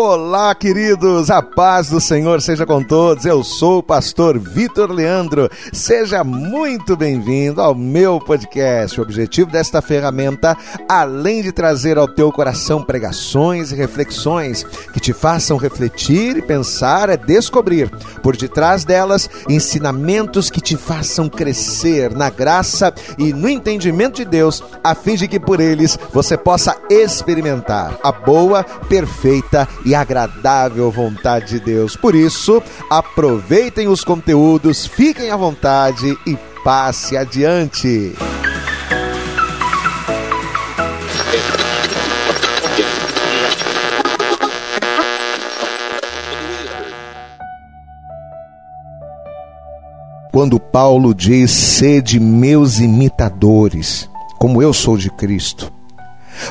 Olá, queridos, a paz do Senhor seja com todos. Eu sou o pastor Vitor Leandro. Seja muito bem-vindo ao meu podcast. O objetivo desta ferramenta, além de trazer ao teu coração pregações e reflexões que te façam refletir e pensar, é descobrir por detrás delas ensinamentos que te façam crescer na graça e no entendimento de Deus, a fim de que por eles você possa experimentar a boa, perfeita e agradável vontade de Deus. Por isso, aproveitem os conteúdos, fiquem à vontade e passe adiante. Quando Paulo diz: sede meus imitadores, como eu sou de Cristo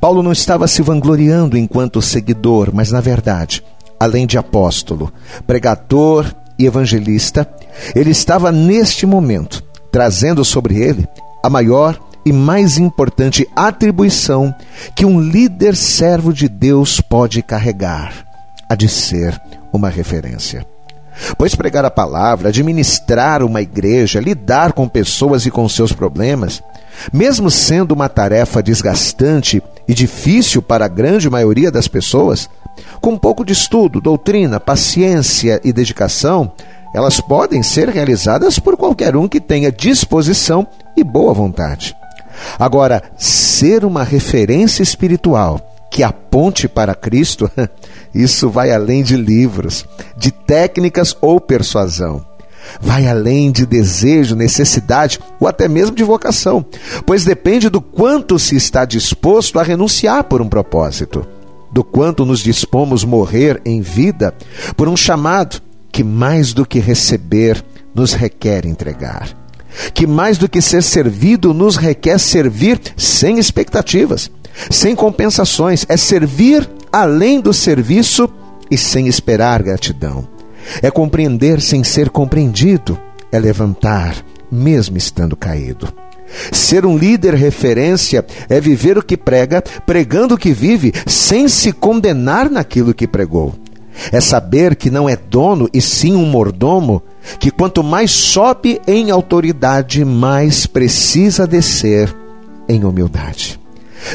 Paulo não estava se vangloriando enquanto seguidor, mas na verdade, além de apóstolo, pregador e evangelista, ele estava neste momento trazendo sobre ele a maior e mais importante atribuição que um líder servo de Deus pode carregar: a de ser uma referência. Pois pregar a palavra, administrar uma igreja, lidar com pessoas e com seus problemas, mesmo sendo uma tarefa desgastante e difícil para a grande maioria das pessoas, com um pouco de estudo, doutrina, paciência e dedicação, elas podem ser realizadas por qualquer um que tenha disposição e boa vontade. Agora, ser uma referência espiritual que aponte para Cristo, isso vai além de livros, de técnicas ou persuasão. Vai além de desejo, necessidade ou até mesmo de vocação, pois depende do quanto se está disposto a renunciar por um propósito, do quanto nos dispomos morrer em vida por um chamado que, mais do que receber, nos requer entregar. Que mais do que ser servido, nos requer servir sem expectativas, sem compensações, é servir além do serviço e sem esperar gratidão. É compreender sem ser compreendido, é levantar, mesmo estando caído. Ser um líder referência é viver o que prega, pregando o que vive, sem se condenar naquilo que pregou. É saber que não é dono e sim um mordomo, que quanto mais sobe em autoridade, mais precisa descer em humildade.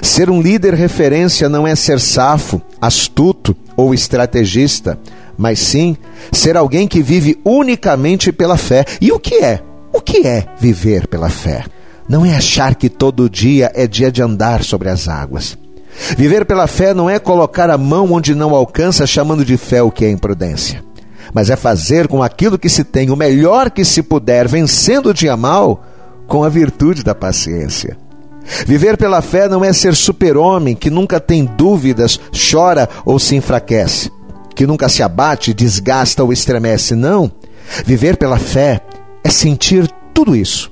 Ser um líder referência não é ser safo, astuto ou estrategista, mas sim ser alguém que vive unicamente pela fé. E o que é? O que é viver pela fé? Não é achar que todo dia é dia de andar sobre as águas. Viver pela fé não é colocar a mão onde não alcança, chamando de fé o que é imprudência, mas é fazer com aquilo que se tem o melhor que se puder, vencendo o dia mal com a virtude da paciência. Viver pela fé não é ser super-homem que nunca tem dúvidas, chora ou se enfraquece, que nunca se abate, desgasta ou estremece. Não. Viver pela fé é sentir tudo isso,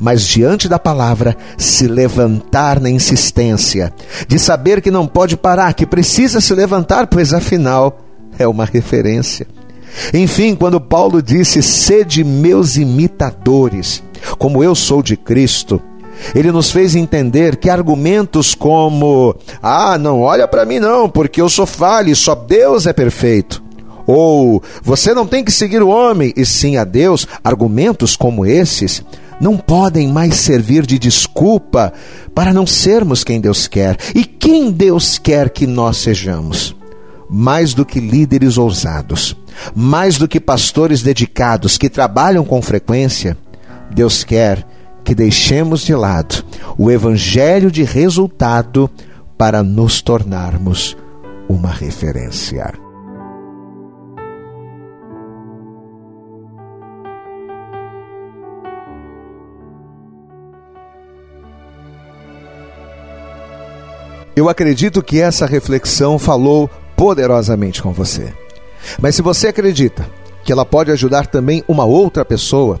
mas diante da palavra se levantar na insistência, de saber que não pode parar, que precisa se levantar, pois afinal é uma referência. Enfim, quando Paulo disse: Sede meus imitadores, como eu sou de Cristo, ele nos fez entender que argumentos como: ah, não olha para mim não, porque eu sou falho, só Deus é perfeito. Ou você não tem que seguir o homem e sim a Deus, argumentos como esses não podem mais servir de desculpa para não sermos quem Deus quer. E quem Deus quer que nós sejamos? Mais do que líderes ousados, mais do que pastores dedicados que trabalham com frequência, Deus quer que deixemos de lado o evangelho de resultado para nos tornarmos uma referência. Eu acredito que essa reflexão falou poderosamente com você. Mas se você acredita que ela pode ajudar também uma outra pessoa,